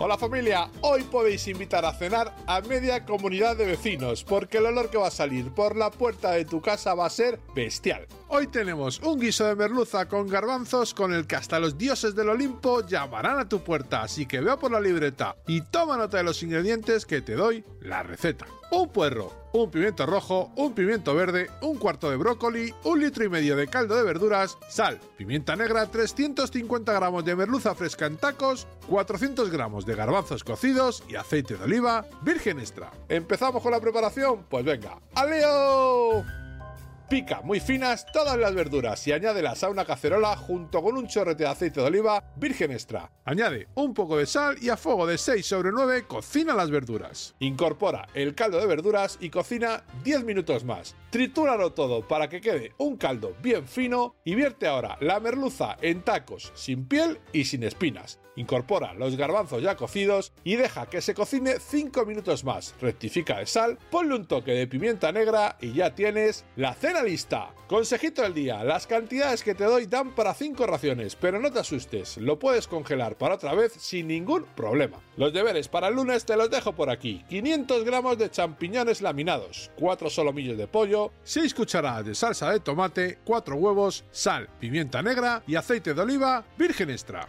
Hola familia, hoy podéis invitar a cenar a media comunidad de vecinos porque el olor que va a salir por la puerta de tu casa va a ser bestial. Hoy tenemos un guiso de merluza con garbanzos con el que hasta los dioses del Olimpo llamarán a tu puerta, así que vea por la libreta y toma nota de los ingredientes que te doy la receta. Un puerro, un pimiento rojo, un pimiento verde, un cuarto de brócoli, un litro y medio de caldo de verduras, sal, pimienta negra, 350 gramos de merluza fresca en tacos, 400 gramos de garbanzos cocidos y aceite de oliva virgen extra. ¿Empezamos con la preparación? Pues venga, ¡aleo! Pica muy finas todas las verduras y añádelas a una cacerola junto con un chorrete de aceite de oliva virgen extra. Añade un poco de sal y a fuego de 6 sobre 9 cocina las verduras. Incorpora el caldo de verduras y cocina 10 minutos más. Tritúralo todo para que quede un caldo bien fino y vierte ahora la merluza en tacos sin piel y sin espinas. Incorpora los garbanzos ya cocidos y deja que se cocine 5 minutos más. Rectifica de sal, ponle un toque de pimienta negra y ya tienes la cena lista. Consejito del día, las cantidades que te doy dan para 5 raciones, pero no te asustes, lo puedes congelar para otra vez sin ningún problema. Los deberes para el lunes te los dejo por aquí. 500 gramos de champiñones laminados, 4 solomillos de pollo, 6 cucharadas de salsa de tomate, 4 huevos, sal, pimienta negra y aceite de oliva virgen extra.